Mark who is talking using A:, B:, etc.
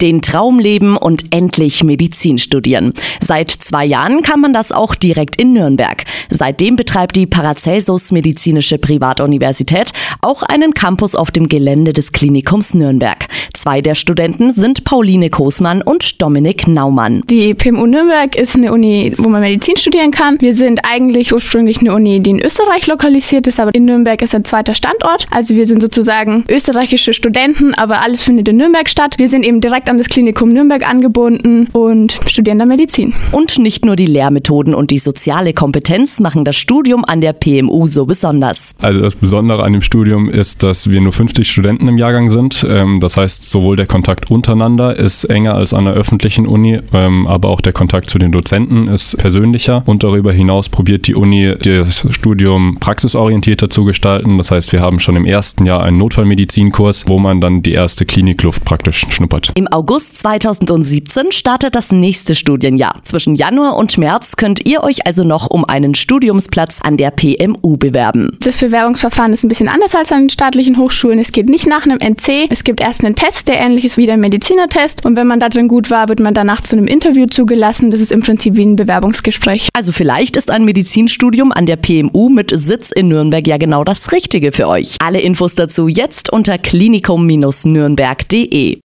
A: Den Traum leben und endlich Medizin studieren. Seit zwei Jahren kann man das auch direkt in Nürnberg. Seitdem betreibt die Paracelsus Medizinische Privatuniversität auch einen Campus auf dem Gelände des Klinikums Nürnberg. Zwei der Studenten sind Pauline Kosmann und Dominik Naumann.
B: Die PMU Nürnberg ist eine Uni, wo man Medizin studieren kann. Wir sind eigentlich ursprünglich eine Uni, die in Österreich lokalisiert ist, aber in Nürnberg ist ein zweiter Standort. Also wir sind sozusagen österreichische Studenten, aber alles findet in Nürnberg statt. Wir sind eben direkt an das Klinikum Nürnberg angebunden und studieren da Medizin.
A: Und nicht nur die Lehrmethoden und die soziale Kompetenz machen das Studium an der PMU so besonders.
C: Also das Besondere an dem Studium ist, dass wir nur 50 Studenten im Jahrgang sind. Ähm, das heißt, sowohl der Kontakt untereinander ist enger als an der öffentlichen Uni, ähm, aber auch der Kontakt zu den Dozenten ist persönlicher. Und darüber hinaus probiert die Uni, das Studium praxisorientierter zu gestalten. Das heißt, wir haben schon im ersten Jahr einen Notfallmedizinkurs, wo man dann die erste Klinikluft praktisch schnuppert.
A: Im August 2017 startet das nächste Studienjahr. Zwischen Januar und März könnt ihr euch also noch um einen Studiumsplatz an der PMU bewerben.
B: Das Bewerbungsverfahren ist ein bisschen anders als an den staatlichen Hochschulen. Es geht nicht nach einem NC. Es gibt erst einen Test, der ähnlich ist wie der Medizinertest. Und wenn man da drin gut war, wird man danach zu einem Interview zugelassen. Das ist im Prinzip wie ein Bewerbungsgespräch.
A: Also vielleicht ist ein Medizinstudium an der PMU mit Sitz in Nürnberg ja genau das Richtige für euch. Alle Infos dazu jetzt unter klinikum-nürnberg.de.